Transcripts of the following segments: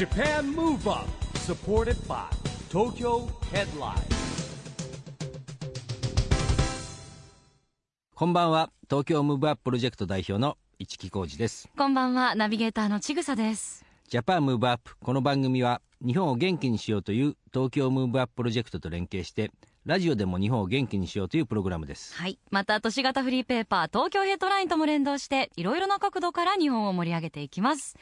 JAPAN MOVE UP SUPPORTED BY TOKYO HEADLINE こんばんは東京ムーブアッププロジェクト代表の一木広治ですこんばんは、ナビゲーターのちぐさです。 JAPAN MOVE UP この番組は日本を元気にしようという東京ムーブアッププロジェクトと連携してラジオでも日本を元気にしようというプログラムですはい。また、都市型フリーペーパー、東京ヘッドラインとも連動して、いろいろな角度から日本を盛り上げていきます。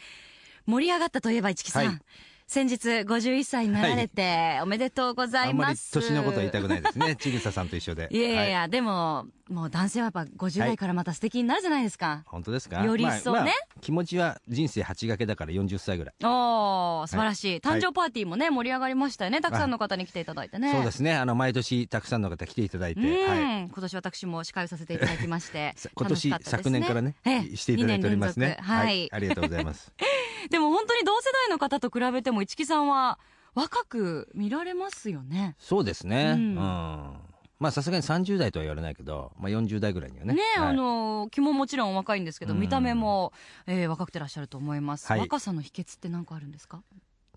盛り上がったといえば、市木さん。はい。先日、51歳になられて、おめでとうございあんまります。年のことは言いたくないですね。ちぐささんと一緒で。いやいやはでも、もう男性はやっぱ50代からまた素敵になるじゃないですか。本当ですか？より一層ね。まあまあ気持ちは人生8掛けだから40歳ぐらい。おー、素晴らしい。はい。誕生パーティーもね、盛り上がりましたよね。たくさんの方に来ていただいてね。そうですね。あの毎年たくさんの方来ていただいて、今年私も司会をさせていただきまして さ今年、昨年からねええしていただいておりますね。はい、ありがとうございます。でも本当に同世代の方と比べても市木さんは若く見られますよね。そうですね。ううんん、まあさすがに30代とは言われないけど、まあ、40代ぐらいにはね。ねはい。あの気ももちろんお若いんですけど、うん。見た目も、えー若くてらっしゃると思います、はい。若さの秘訣って何かあるんですか？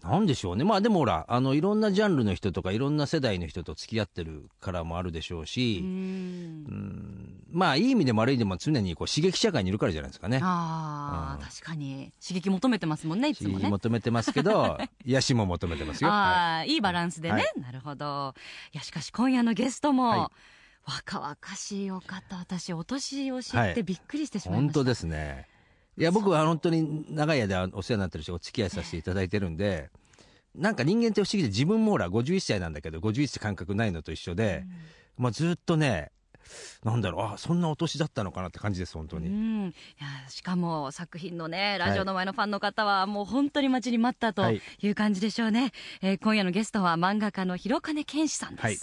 なんでしょうね。まあでもほらあのいろんなジャンルの人とかいろんな世代の人と付き合ってるからもあるでしょううし、ん。うんまあいい意味でも悪い意味でも常にこう刺激社会にいるからじゃないですかね。ああ、うん。確かに。刺激求めてますもんねいつ刺激もね求めてますけど 癒しも求めてますよ、はああ、い。いバランスでね、はなるほど。いやしかし今夜のゲストも、は若々しいお方私お年を知ってはい。びっくりしてしい、まいました、本当ですね。いや僕は本当に長い間お世話になってるしお付き合いさせていただいてるんで、なんか人間って不思議で自分もほら51歳なんだけど51って感覚ないのと一緒で、まあ、ずっとねなんだろうあそんなお年だったのかなって感じです本当に、うん、いやしかも作品のねラジオの前のファンの方はもう本当に待ちに待ったとはい。いう感じでしょうね、えー今夜のゲストは漫画家の広金健志さんです、はい。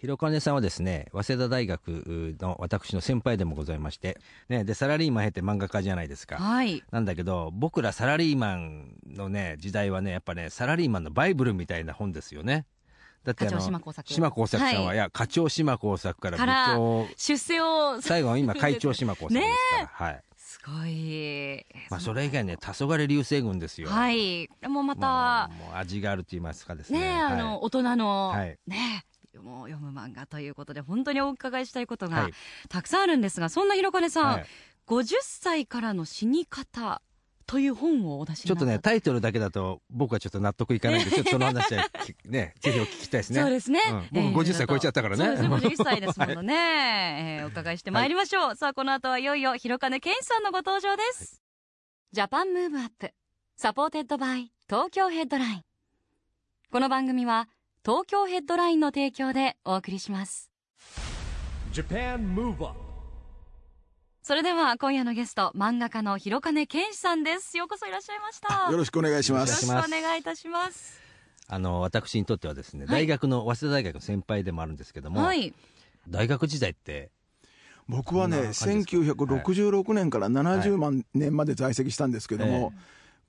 広金さんはですね早稲田大学の私の先輩でもございまして、ね、でサラリーマン経て漫画家じゃないですか、はい。なんだけど僕らサラリーマンのね時代はねやっぱねサラリーマンのバイブルみたいな本ですよねだって島耕作。島耕作さんは、はい。い、や課長島耕作から部から長。出世を 最後は今会長島耕作ですから、はい。すごい、まあ、それ以外ね黄昏流星群ですよはいもうまた、もう味があると言いますかですねねあの、大人の、はいねもう読む漫画ということで本当にお伺いしたいことがはいたくさんあるんですが、そんな広金さん、はい50歳からの死に方という本をお出しちょっとねタイトルだけだと僕はちょっと納得いかないんで ちょっとその話はきねぜひお聞きしたいですね。そうですね、うん。僕50歳超えちゃったからね。そうですね51歳ですものね、えーお伺いしてまいりましょう、さあこの後はいよいよ広金健志さんのご登場です、 JAPAN MOVE UP。SUPPORTED BY。TOKYO HEADLINE。この番組は東京ヘッドラインの提供でお送りします。JAPAN MOVE UP それでは今夜のゲスト漫画家の広金健志さんです。ようこそいらっしゃいました。よろしくお願いします。よろしくお願いいいたします。あの私にとってはですね、はい。大学の早稲田大学の先輩でもあるんですけども、はい。大学時代って僕はね、こんな感じですか？1966年から70万年まで在籍したんですけども、え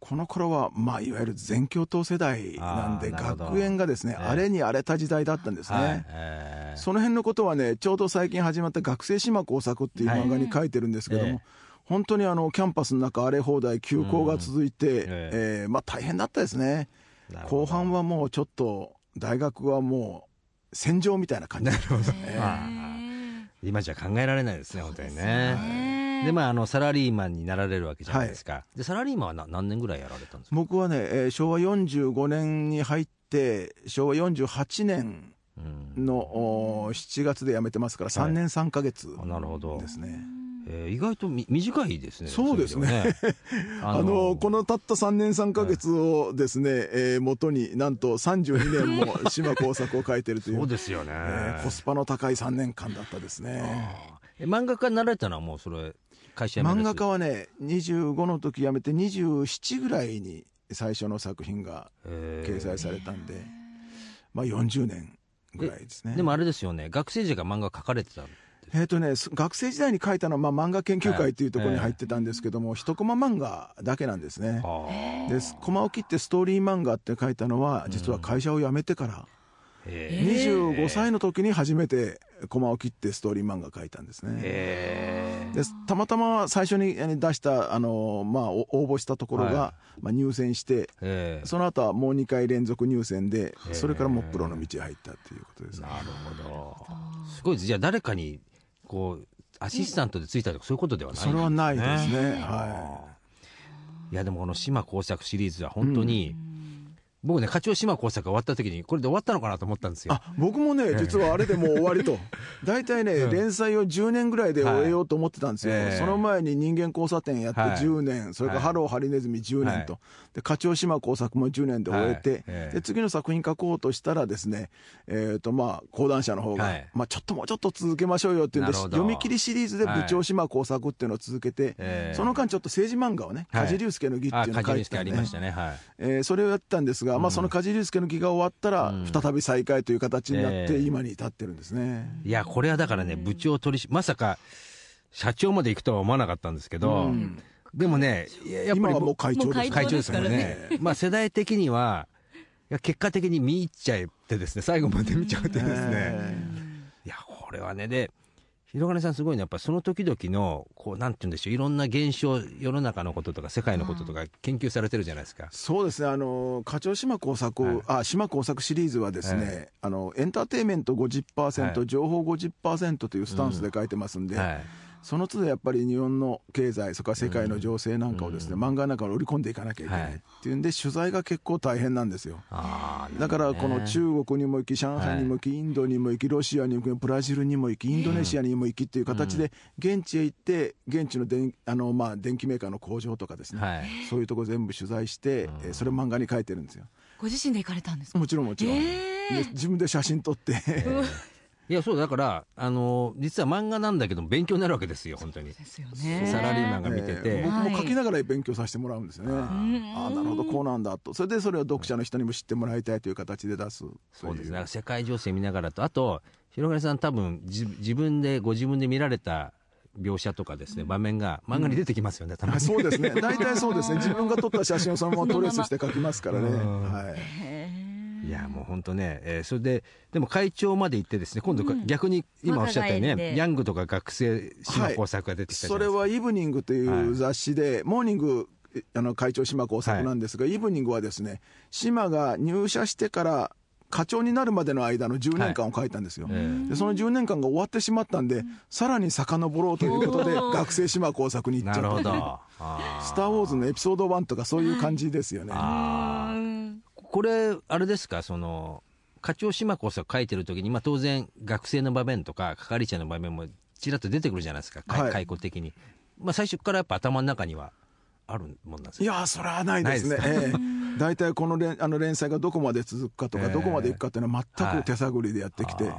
この頃は、まあ、いわゆる全教頭世代なんで、学園がですね、ええ。荒れに荒れた時代だったんですね。はい。えーその辺のことはね、ちょうど最近始まった学生島工作っていう漫画に書いてるんですけども、はいえ。本当にあのキャンパスの中荒れ放題休校が続いて、ええーまあ大変だったですね。後半はもうちょっと大学はもう戦場みたいな感じ。なるほど、へーまあ今じゃ考えられないですね本当にね。ね。でまああのサラリーマンになられるわけじゃないですか、でサラリーマンはな何年ぐらいやられたんですか、僕はね、えー昭和45年に入って昭和48年うんのおー7月で辞めてますから3年3か月あなるほど。ですね、えー意外とみ短いですねそうですね。ね。あのこのたった3年3か月をですね、えー元になんと32年も島工作を書いてるというそうですよね、えーコスパの高い3年間だったですね。え漫画家になられたのはもうそれ会社漫る画家はね25の時辞めて27ぐらいに最初の作品がえ掲載されたんで、まあ40年ぐらいですね。でもあれですよね。学生時代から漫画描かれてたんえーとね、す学生時代に書いたのは、まあ、漫画研究会っていうところに入ってたんですけども、一コマ漫画だけなんですね。あでコマを切ってストーリー漫画って書いたのは実は会社を辞めてからへ25歳の時に初めてコマを切ってストーリー漫画描いたんですね。えでたまたま最初にえー出したあの、まあ、お応募したところが、はまあ、入選してえその後はもう2回連続入選でそれからもうプロの道へ入ったっていうことです。ね。なるほど。すごいです。じゃあ誰かにこうアシスタントでついたとかそういうことではないそれはないですね。はい。やでもこの島耕作シリーズは本当に、僕ね課長島耕作が終わった時にこれで終わったのかなと思ったんですよ。あ僕もね、実はあれでもう終わりと、大体ね、連載を10年ぐらいで終えようと思ってたんですよ、はいええ。その前に人間交差点やってはい。10年、それからはい。ハローハリネズミ10年と、はで課長島工作も10年で終えて、で次の作品書こうとしたら、ですね、えーとまあ、講談社の方が、はい。まあ、ちょっともうちょっと続けましょうよっていうんで、なるほど。読み切りシリーズで部長島工作っていうのを続けて、ええ。その間、ちょっと政治漫画をね、はい。梶竜介の儀ってあいうのを書いてたんで。ね。はい。えーそれをやったんですが、まあ、その梶竜介の儀が終わったら、再び再開という形になって、ええ。今に至ってるんですね。いやこれはだからね部長取りしまさか社長まで行くとは思わなかったんですけど、うん。でもねいややっぱり今はもう会長です会長ですからね。まあ世代的には結果的に見入っちゃってですね最後まで見ちゃうってですね、え。いやこれはねで広金さんすごいのはやっぱその時々のこうなんて言うんでしょういろんな現象世の中のこととか世界のこととか研究されてるじゃないですか、そうですね、あの課長島工作、はい。あ島工作シリーズはですね、はい。あのエンターテインメント50%、はい。情報50%というスタンスで書いてますんで、はいその都度やっぱり日本の経済、それから世界の情勢なんかをですね、漫画の中に織り込んでいかなきゃいけない、はいっていうんで、取材が結構大変なんですよ。だからこのね中国にも行き、上海にも行き、インドにも行き、ロシアにも行き、ブラジルにも行き、インドネシアにも行きっていう形で、現地へ行って、現地の電あの、まあ、電機メーカーの工場とかですね、はい。そういうとこ全部取材して、えーそれを漫画に書いてるんですよ。ご自身で行かれたんですか？もちろんもちろん。えで自分で写真撮って、いやそうだからあの実は漫画なんだけども勉強になるわけですよ本当にですよねサラリーマンが見てて、えー僕も書きながら勉強させてもらうんですよね。ああ、なるほど、こうなんだと。それでそれを読者の人にも知ってもらいたいという形で出す。そうですね世界情勢見ながらとあと広金さん多分じ自分でご自分で見られた描写とかですね場面が漫画に出てきますよね、たまあにそうですね。大体そうですね。自分が撮った写真をそのままトレースして書きますからね。うんはい。いやもう本当ね、えーそれででも会長まで行ってですね今度、逆に今おっしゃったように若返ってねヤングとか学生島工作が出てきたじゃそれはイブニングとい。う雑誌で、モーニング、あの会長島工作なんですが、イブニングはですね、島が入社してから課長になるまでの間の10年間を書いたんですよ。えー。でその10年間が終わってしまったんで、さらに遡ろうということで、学生島工作に行っちゃった。なるほど。あスター・ウォーズのエピソード1とかそういう感じですよね。これあれですか？その課長島工作書いてる時に、まあ、当然学生の場面とか係者の場面もちらっと出てくるじゃないですか、かはい。開口的に、まあ、最初からやっぱ頭の中にはあるもんなんですかいやー、それはないですね。ないええ。大体この連あの連載がどこまで続くかとか、ええ。どこまでいくかっていうのは全く手探りでやってきて、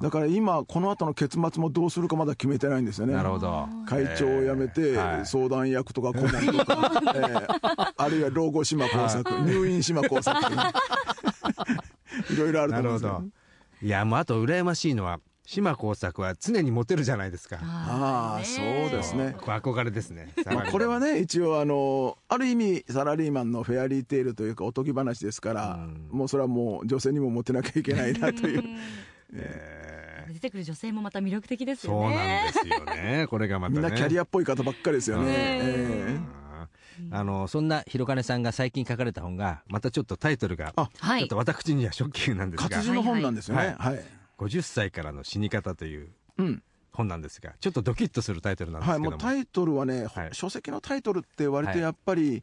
だから今、この後の結末もどうするかまだ決めてないんですよね。なるほど。会長を辞めて、はい。相談役とか顧問とか、ええあるいは老後島工作、入院島工作。とか、いろいろあるとなるほ思うんです。いやもうあと羨ましいのは島工作は常にモテるじゃないですか。ああ、そうですね。憧れですね。まあ、これはね、一応あの、ある意味、サラリーマンのフェアリーテールというか、おとぎ話ですから、もうそれはもう、女性にもモテなきゃいけないなという、出てくる女性もまた魅力的ですよそうなんねですよね。これがまたね。みんなキャリアっぽい方ばっかりですよね。ねえあのそんな広金さんが最近書かれた本がまたちょっとタイトルがあはい。ちょっと私にはショッキングなんでえすが活字の本なんですよね。ははい。50歳からの死に方といううん。本なんですがちょっとドキッとするタイトルなんですはい。けども、もうタイトルはね、はい。書籍のタイトルって割とやっぱり、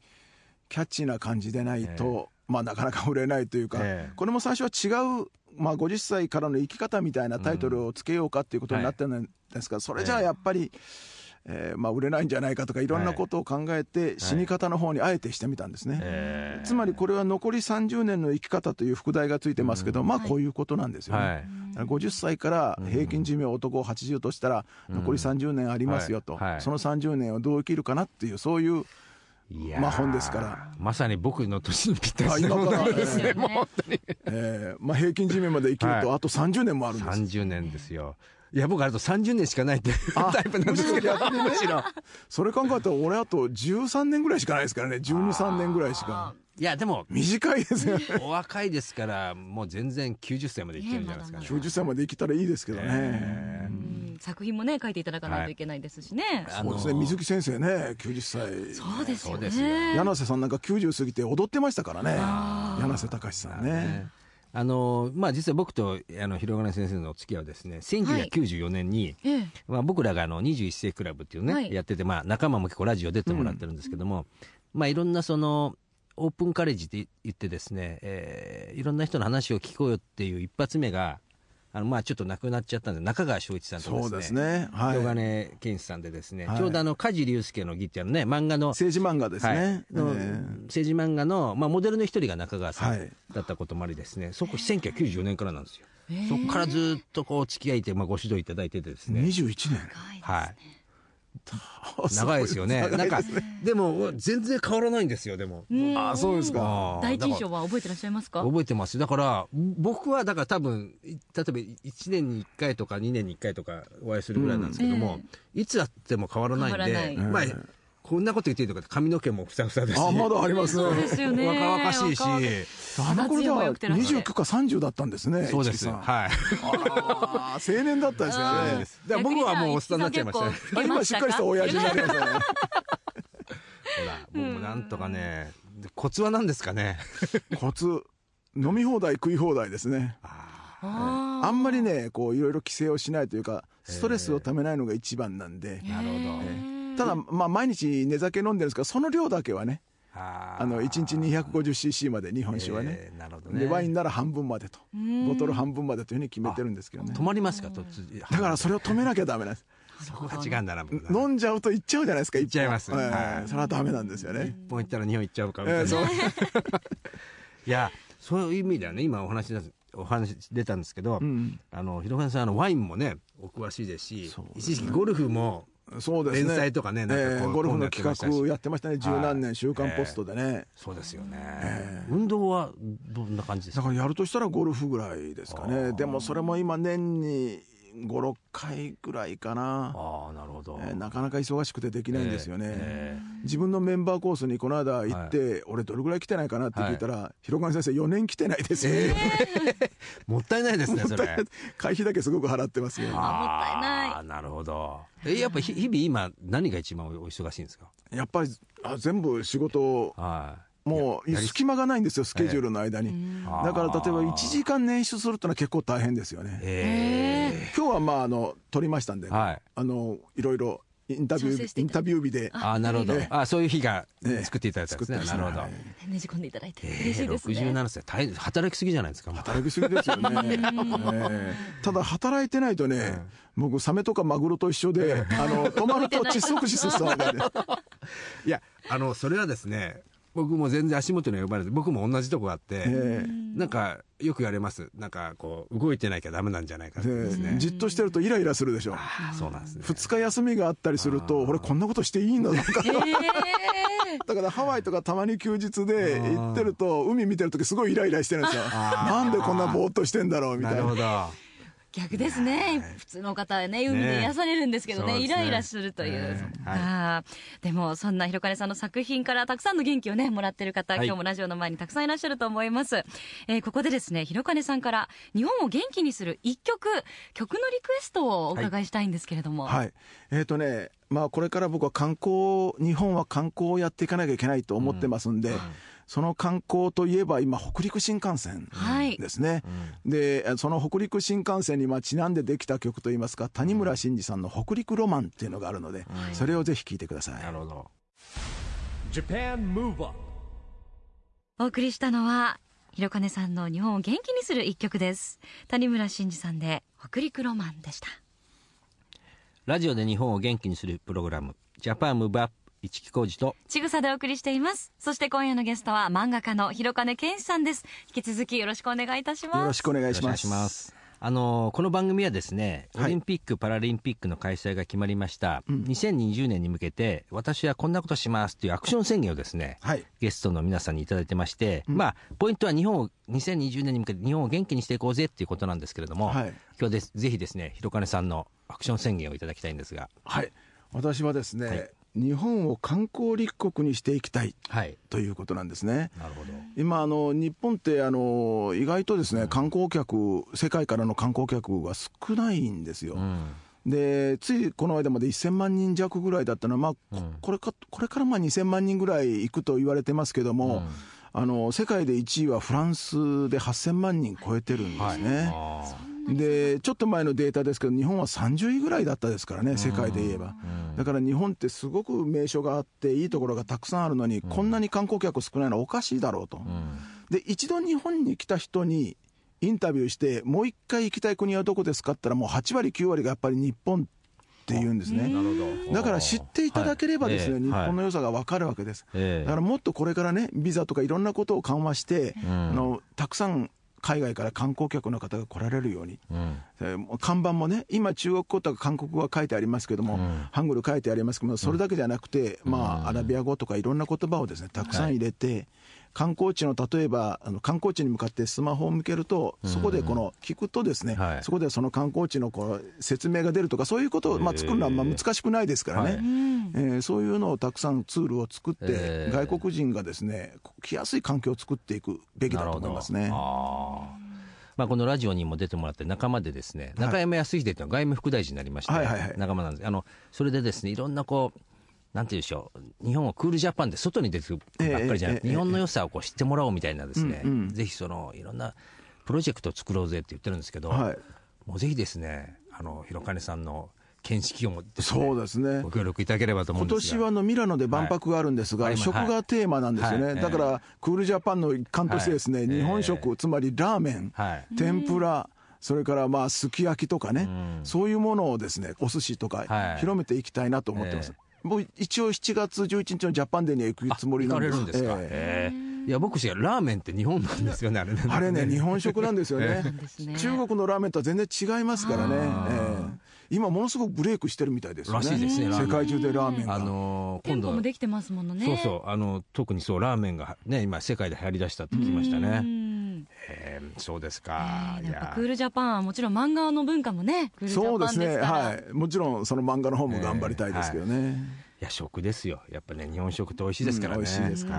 キャッチーな感じでないと、まあなかなか売れないというか、ええ。これも最初は違う、まあ50歳からの生き方みたいなタイトルをつけようかっていうことになってるんですが、それじゃあやっぱり、えーまあ売れないんじゃないかとかいろんなことを考えて、死に方の方にあえてしてみたんですね。えつまりこれは残り30年の生き方という副題がついてますけど、まあこういうことなんですよね。ーはい。50歳から平均寿命男80としたら残り30年ありますよと、はい。はい。その30年をどう生きるかなっていうそういう、まあ本ですから。まさに僕の年にぴったりあですね今から、本当に。えーまあ、平均寿命まで生きるとはい。あと30年もあるんです、30年ですよ。いや僕あと30年しかないっていうあタイプなんですけど。逆にねむしろそれ考えたら俺あと13年ぐらいしかないですからね。123年ぐらいしか。いやでも短いですよね。お若いですからもう全然90歳までいっちゃうんじゃないですかね。ねまだ90歳まで生きたらいいですけどね、えうん作品もね書いていただかないといけないですしね、あそうですね。水木先生ね90歳。そうですよそうですよね。柳瀬さんなんか90過ぎて踊ってましたからね。柳瀬隆さんね。ねあのまあ実は僕とあの広金先生のお付き合いはですね1994年に、ええ。まあ、僕らがあの21世紀クラブっていうのね、はい。やってて、まあ、仲間も結構ラジオ出てもらってるんですけども、まあいろんなそのオープンカレッジって言ってですね、えーいろんな人の話を聞こうよっていう一発目があのまあちょっと亡くなっちゃったんで中川翔一さんとですねそうですね。はい。広金健一さんでですね、はい。ちょうどあの梶龍介の義っていうのね漫画の政治漫画ですはい。え政治漫画の、まあ、モデルの一人が中川さんはい。だったこともありですね、そこ1994年からなんですよ、ええ。そこからずっとこう付き合いて、まあ、ご指導いただいててですえね、21年。はい、長いですよね。長ないんかでも全然変わらないんですよでも、うんあそうですか。第一印だか象は覚えてらっしゃいますか？ら覚えてます。だから僕はだから多分い例えば1年に1回とか2年に1回とかお会いするぐらいなんですけども、いつ会っても変わらないんでまあえこんなこと言っていいのかって髪の毛もふさふさですし。あまだあります。そうですよね。若々しいし。あの頃肌ツヤもだ良くてらっしゃ29か30だったんですねそうですはい。青年だったですよねだから僕はもうおっさんになっちゃいました。今しっかりした親父になりましたね。ほら僕もなんとかねでコツは何ですかね？コツ。飲み放題食い放題ですね。あんまりねこういろいろ規制をしないというかストレスをためないのが一番なんで。なるほどただまあ毎日寝酒飲んでるんですけどその量だけはねああの1日 250cc まで日本酒はね、えーなるほどね。でワインなら半分までとん。ボトル半分までというふうに決めてるんですけどね。止まりますかとつだからそれを止めなきゃダメなんです。そこが違うんだな飲んじゃうと行っちゃうじゃないですか行っちゃいます。一本ええはい。それはダメなんですよね。一本行ったら日本行っちゃうかみたいな、ええそう。いやそういう意味ではね今お話出すお話出たんですけど、うん。あの広金さんあのワインもねお詳しいですしそう一時期ゴルフもそうですね。連載とかねなんかこうええゴルフの企画やってましたね。十何年「週刊ポスト」でね。そうですよね、運動はどんな感じですか？だからやるとしたらゴルフぐらいですかね。でもそれも今年に56回ぐらいかな、ああなるほど、えーなかなか忙しくてできないんですよね、え自分のメンバーコースにこの間行って、俺どれぐらい来てないかなって聞いたら、広金先生4年来てないですよ、え もったいないですねそれ。会費だけすごく払ってますよ。あもったいない。あーなるほど。えやっぱひ日々今何が一番お忙しいんですか？やっぱりあ全部仕事はいもう隙間がないんですよスケジュールの間に、だから例えば1時間捻出するってのは結構大変ですよね、え今日はまああの撮りましたんで、はい。あのいろいろインタビューインタビュー日で。ああなるほど、ええ。あそういう日がええ。作っていただいたんですね、なるほど、はい。ねじ込んでいただいて。え嬉しいですね、67歳大変働きすぎじゃないですか働きすぎですよね、え えただ働いてないとね、僕サメとかマグロと一緒であの止まると窒息死するわけで。いやあのそれはですね僕も全然足元には呼ばれて僕も同じとこがあって、えなんかよく言われます。なんかこう動いてなきゃダメなんじゃないかってえですね、じっとしてるとイライラするでしょ。そうなんですね。2日休みがあったりすると俺こんなことしていいんだとか。え だからハワイとかたまに休日で行ってると海見てる時すごいイライラしてるんですよ。なんでこんなぼーっとしてんだろうみたな。いるほど。ー逆ですね、普通の方はね海で癒されるんですけどね。ね。イライラするという、ええはい。でもそんな広金さんの作品からたくさんの元気をねもらってる方、はい。今日もラジオの前にたくさんいらっしゃると思います、えーここでですね広金さんから日本を元気にする一曲曲のリクエストをお伺いしたいんですけれども、はい。えっ、とねまあこれから僕は観光日本は観光をやっていかなきゃいけないと思ってますんで、その観光といえば今北陸新幹線はい。ですね、でその北陸新幹線にまあちなんでできた曲といいますか谷村新司さんの「北陸ロマン」っていうのがあるので、それをぜひ聴いてください。なるほど。Japan Move Up お送りしたのは広金さんの日本を元気にする一曲です。谷村新司さんで北陸ロマンでした。ラジオで日本を元気にするプログラムジャパンムーブアップ一木工事と。ちぐさでお送りしています。そして今夜のゲストは漫画家の広金健志さんです。引き続きよろしくお願いいたします。よろしくお願いします。しくお願いします。あのこの番組はですね、はい。オリンピック・パラリンピックの開催が決まりました、2020年に向けて、私はこんなことしますというアクション宣言をですね、はい。ゲストの皆さんにいただいてまして、まあ、ポイントは日本を、2020年に向けて日本を元気にしていこうぜっていうことなんですけれども、はい。今日はですぜひですね、広金さんのアクション宣言をいただきたいんですが、はい。私はですね、はい日本を観光立国にしていきたいはい。ということなんですね。なるほど。今あの日本ってあの意外とですね観光客世界からの観光客が少ないんですよ。うん。でついこの間まで1000万人弱ぐらいだったのは、まあこうんこれかこれからまあ2000万人ぐらい行くと言われてますけども、あの世界で1位はフランスで8000万人超えてるんですね。あでちょっと前のデータですけど日本は30位ぐらいだったですからね世界で言えば、だから日本ってすごく名所があっていいところがたくさんあるのに、こんなに観光客少ないのはおかしいだろうと、で一度日本に来た人にインタビューしてもう一回行きたい国はどこですかって言ったらもう8割9割がやっぱり日本って言うんですね。だから知っていただければですね、はい。日本のはい良さが分かるわけです、ええ。だからもっとこれからねビザとかいろんなことを緩和して、ん。あのたくさん海外から観光客の方が来られるように、うん。看板もね今中国語とか韓国語が書いてありますけども、ん。ハングル書いてありますけどもそれだけじゃなくて、まあアラビア語とかいろんな言葉をですねたくさん入れて、観光地の例えばあの観光地に向かってスマホを向けるとそこでこの聞くとですね、はい。そこでその観光地のこう説明が出るとかそういうことをまあ作るのはまあ難しくないですからね、はい。えーそういうのをたくさんツールを作って、えー。外国人がですね来やすい環境を作っていくべきだと思いますね。まあ、このラジオにも出てもらって仲間でですね、中山康秀というのは外務副大臣になりまして、はいはいはい。仲間なんです。あのそれでですねいろんなこうなんていうんでしょう。日本をクールジャパンで外に出てくるばっかりじゃなくて、日本の良さをこう知ってもらおうみたいなですね、ぜひそのいろんなプロジェクトを作ろうぜって言ってるんですけど、はい。もうぜひですねあの広金さんの見識をねそうですね。ご協力いただければと思うん今ですが。年はあのミラノで万博があるんですが、はい食がテーマなんですよね、はいだからクールジャパンの一環としてですね、はい。日本食、えつまりラーメン、はい。天ぷら、それからまあすき焼きとかね、うん。そういうものをですねお寿司とかはい。広めていきたいなと思ってます。え僕一応7月11日のジャパンデーには行くつもりなんです。れるんですか、ええ。ええ。いや僕ラーメンって日本なんですよねあれ。ねあれね、日本食なんですよね。中国のラーメンとは全然違いますからね、ええ。今、ものすごくブレイクしてるみたいですよね、らしいですね世界中でラーメンが。あのー店今度。舗もできてますものね。そうそう。あの特にそうラーメンがね今世界で流行りだしたって聞きましたうねんえーそうですか、えーなんかクールジャパンはもちろん漫画の文化もね。クールジャパンそうですね、ですから。はい、もちろんその漫画の方も頑張りたいですけどね、い。や食ですよ。やっぱね日本食って美味しいですからね、うん美味しいですか。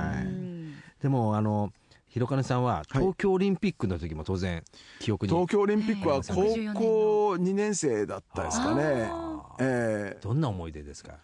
でもあの広金さんははい。東京オリンピックの時も当然記憶に、東京オリンピックはえ高え校2年生だったですかね。あ、ええ。どんな思い出ですか？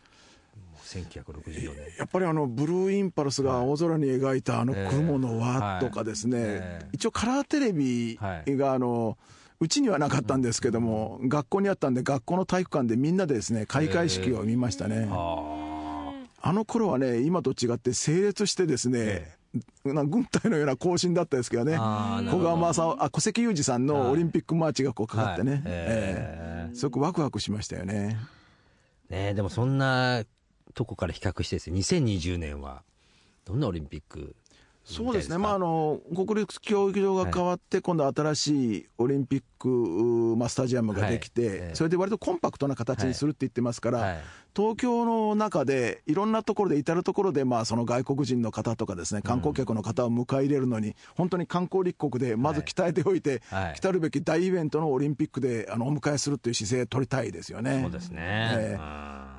1964年。やっぱりあのブルーインパルスが青空に描いたあの雲の輪とかですね、ええ。一応カラーテレビがあの、うちにはなかったんですけども、学校にあったんで、学校の体育館でみんなでですね開会式を見ましたね。ああの頃はね、今と違って整列してですね、軍隊のような行進だったですけどね、小川正夫あ小関裕二さんのオリンピックマーチがこうかかってね、はい。ええ。えすごくワクワクしましたよね。ーねえでもそんなとこから比較してですね2020年はどんなオリンピックそうですね、まあ、あの国立競技場が変わって、今度、新しいオリンピック、まあ、スタジアムができて、それで割とコンパクトな形にするって言ってますから、はい。東京の中で、いろんなところで、至るところで、まあ、その外国人の方とかですね、観光客の方を迎え入れるのに、本当に観光立国で、まず鍛えておいて、はい。来たるべき大イベントのオリンピックであのお迎えするっていう姿勢を取りたいですよね。そうですね。ええ。うん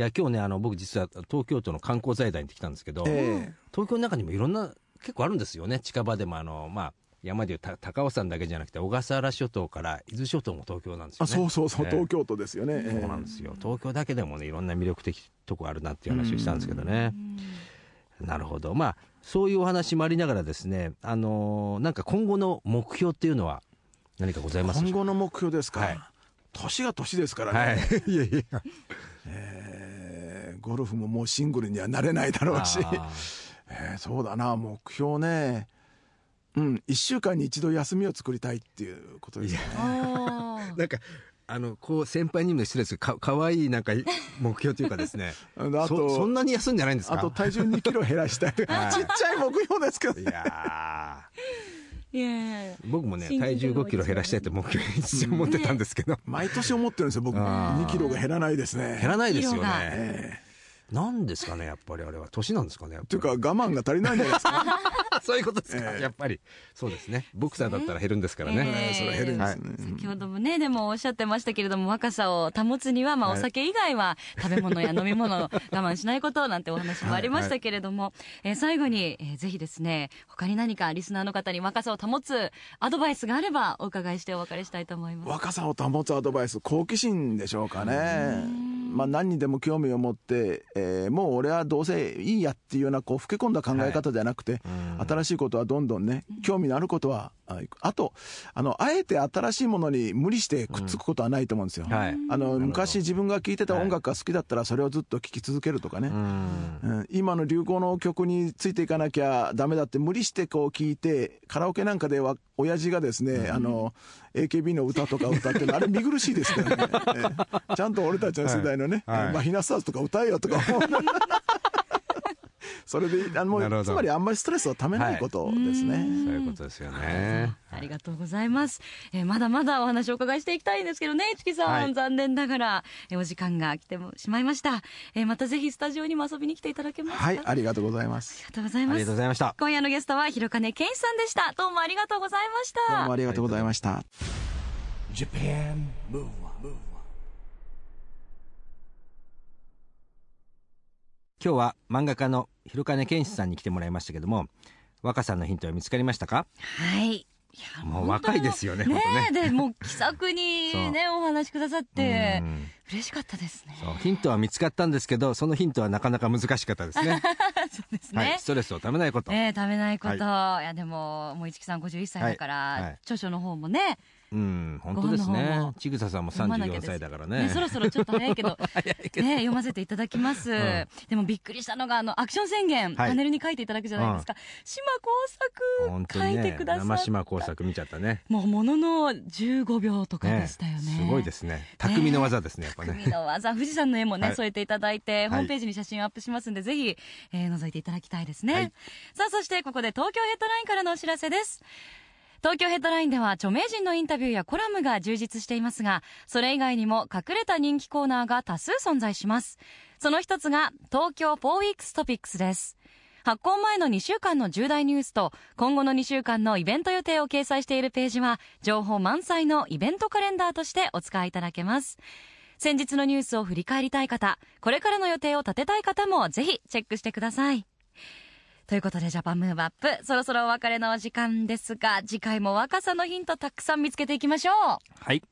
いや今日ねあの僕実は東京都の観光財団に行ってきたんですけど、ええ。東京の中にもいろんな結構あるんですよね。近場でもあのまあ山でいうた高尾山だけじゃなくて小笠原諸島から伊豆諸島も東京なんですよあね。そうそうそう、ええ。東京都ですよね。そうなんですよ。東京だけでもねいろんな魅力的とこあるなっていう話をしたんですけどね。なるほど。まあそういうお話もありながらですねあのーなんか今後の目標っていうのは何かございます今後の目標ですか、はい。年が年ですからかね、はい。いやいや。えーゴルフももうシングルにはなれないだろうし、えーそうだな、目標ね、うん、1週間に一度休みを作りたいっていうことですね。なんか、あの、こう、先輩にも失礼ですけど、か、かわいい、なんか、目標というかですね。あとそ、そんなに休んでないんですか？あと体重2キロ減らしたい。ちっちゃい目標ですけど。いね。やいやいや僕もね新体重5キロ減らしたいって目標に一応思ってたんですけど、毎年思ってるんですよ僕あー2キロが減らないですね減らないですよねえなんですかねやっぱりあれは。年なんですかねというか我慢が足りないんじゃないですか そういうことですか、ええ。やっぱり。そうですね。ボクサーだったら減るんですからね、ええ。それは減るんですね、先ほどもねでもおっしゃってましたけれども若さを保つには、まあ、おはい酒以外は食べ物や飲み物を我慢しないことなんてお話もありましたけれども、えー最後に、えーぜひですね他に何かリスナーの方に若さを保つアドバイスがあればお伺いしてお別れしたいと思います。若さを保つアドバイス好奇心でしょうかね。まあ何にでも興味を持って、えーもう俺はどうせいいやっていうようなこう老け込んだ考え方じゃなくて、新しいことはどんどんね興味のあることはああとあのあえて新しいものに無理してくっつくことはないと思うんですよ、はい。あの昔自分が聴いてた音楽が好きだったらそれをずっと聴き続けるとかね、うん。うん。今の流行の曲についていかなきゃダメだって無理してこう聴いてカラオケなんかでは親父がですね、あの AKB の歌とか歌ってるのあれ見苦しいですからね、ええ。ちゃんと俺たちの世代のね、はい。はいまあ、ひなスターズとか歌えよとか思う それであのつまりあんまりストレスをためないことですね、そういうことですよね。ありがとうございます、えーまだまだお話をお伺いしていきたいんですけどね市木さん、はい。残念ながら、えーお時間が来てもしまいました、えーまたぜひスタジオにも遊びに来ていただけますか？はい。あありがとうございます。りがとうございありがとうますございました。今夜のゲストは広金健一さんでした。どうもありがとうございました。どうもありがとうございました。Japan Move 今日は漫画家の広金健志さんに来てもらいましたけども若さんのヒントは見つかりましたか？はい。もう若いですよねね本当えでもう気さくにね お話しくださってうん。嬉しかったですね。ヒントは見つかったんですけどそのヒントはなかなか難しかったですね。そうですはいねストレスをためないこと、ええ食べないこと、い、やでももう市木さん51歳だから、はい。はい。著書の方もねうん本当ですね。ちぐささんも34読まなきゃです。歳だからね。そろそろちょっと 早いけど。ね、読ませていただきます、ん。でもびっくりしたのがあのアクション宣言、はい。パネルに書いていただくじゃないですか、島工作書いてくださった、生島工作見ちゃったね。もうものの15秒とかでしたよね。すごいですね。匠の技ですねやっぱ匠ねの技富士山の絵もね、はい。添えていただいて、いホームページに写真をアップしますんでぜひ、えー覗いていただきたいですね、はい。さあそしてここで東京ヘッドラインからのお知らせです東京ヘッドラインでは著名人のインタビューやコラムが充実していますがそれ以外にも隠れた人気コーナーが多数存在します。その一つが東京4 Weeks Topics です。発行前の2週間の重大ニュースと今後の2週間のイベント予定を掲載しているページは情報満載のイベントカレンダーとしてお使いいただけます。先日のニュースを振り返りたい方これからの予定を立てたい方もぜひチェックしてください。ということで JAPAN MOVE UP そろそろお別れのお時間ですが次回も若さのヒントたくさん見つけていきましょう。はい、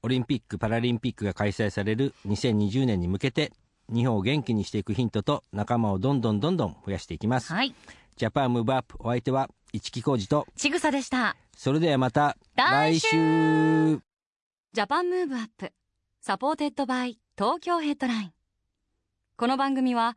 オリンピック・パラリンピックが開催される2020年に向けて日本を元気にしていくヒントと仲間をどんどんどんどん増やしていきます、はい。 JAPAN MOVE UP お相手は一木広治とちぐさでした。それではまた来週。週。 JAPAN MOVE UP SUPPORTED BY TOKYO HEADLINE。この番組は